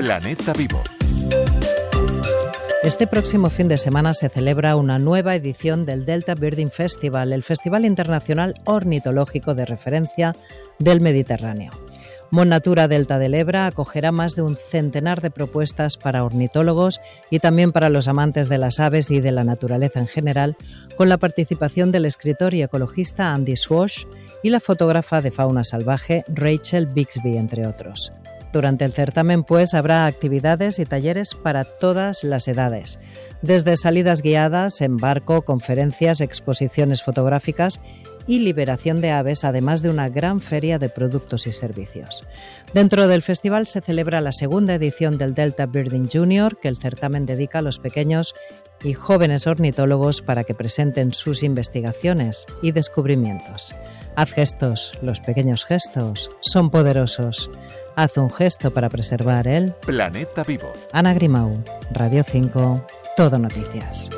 Planeta Vivo. Este próximo fin de semana se celebra una nueva edición del Delta Birding Festival, el Festival Internacional Ornitológico de Referencia del Mediterráneo. Monatura Delta del Ebra acogerá más de un centenar de propuestas para ornitólogos y también para los amantes de las aves y de la naturaleza en general, con la participación del escritor y ecologista Andy Swash y la fotógrafa de fauna salvaje Rachel Bixby, entre otros. Durante el certamen, pues, habrá actividades y talleres para todas las edades, desde salidas guiadas en barco, conferencias, exposiciones fotográficas y liberación de aves, además de una gran feria de productos y servicios. Dentro del festival se celebra la segunda edición del Delta Birding Junior, que el certamen dedica a los pequeños y jóvenes ornitólogos para que presenten sus investigaciones y descubrimientos. Haz gestos, los pequeños gestos son poderosos. Haz un gesto para preservar el planeta vivo. Ana Grimau, Radio 5, Todo Noticias.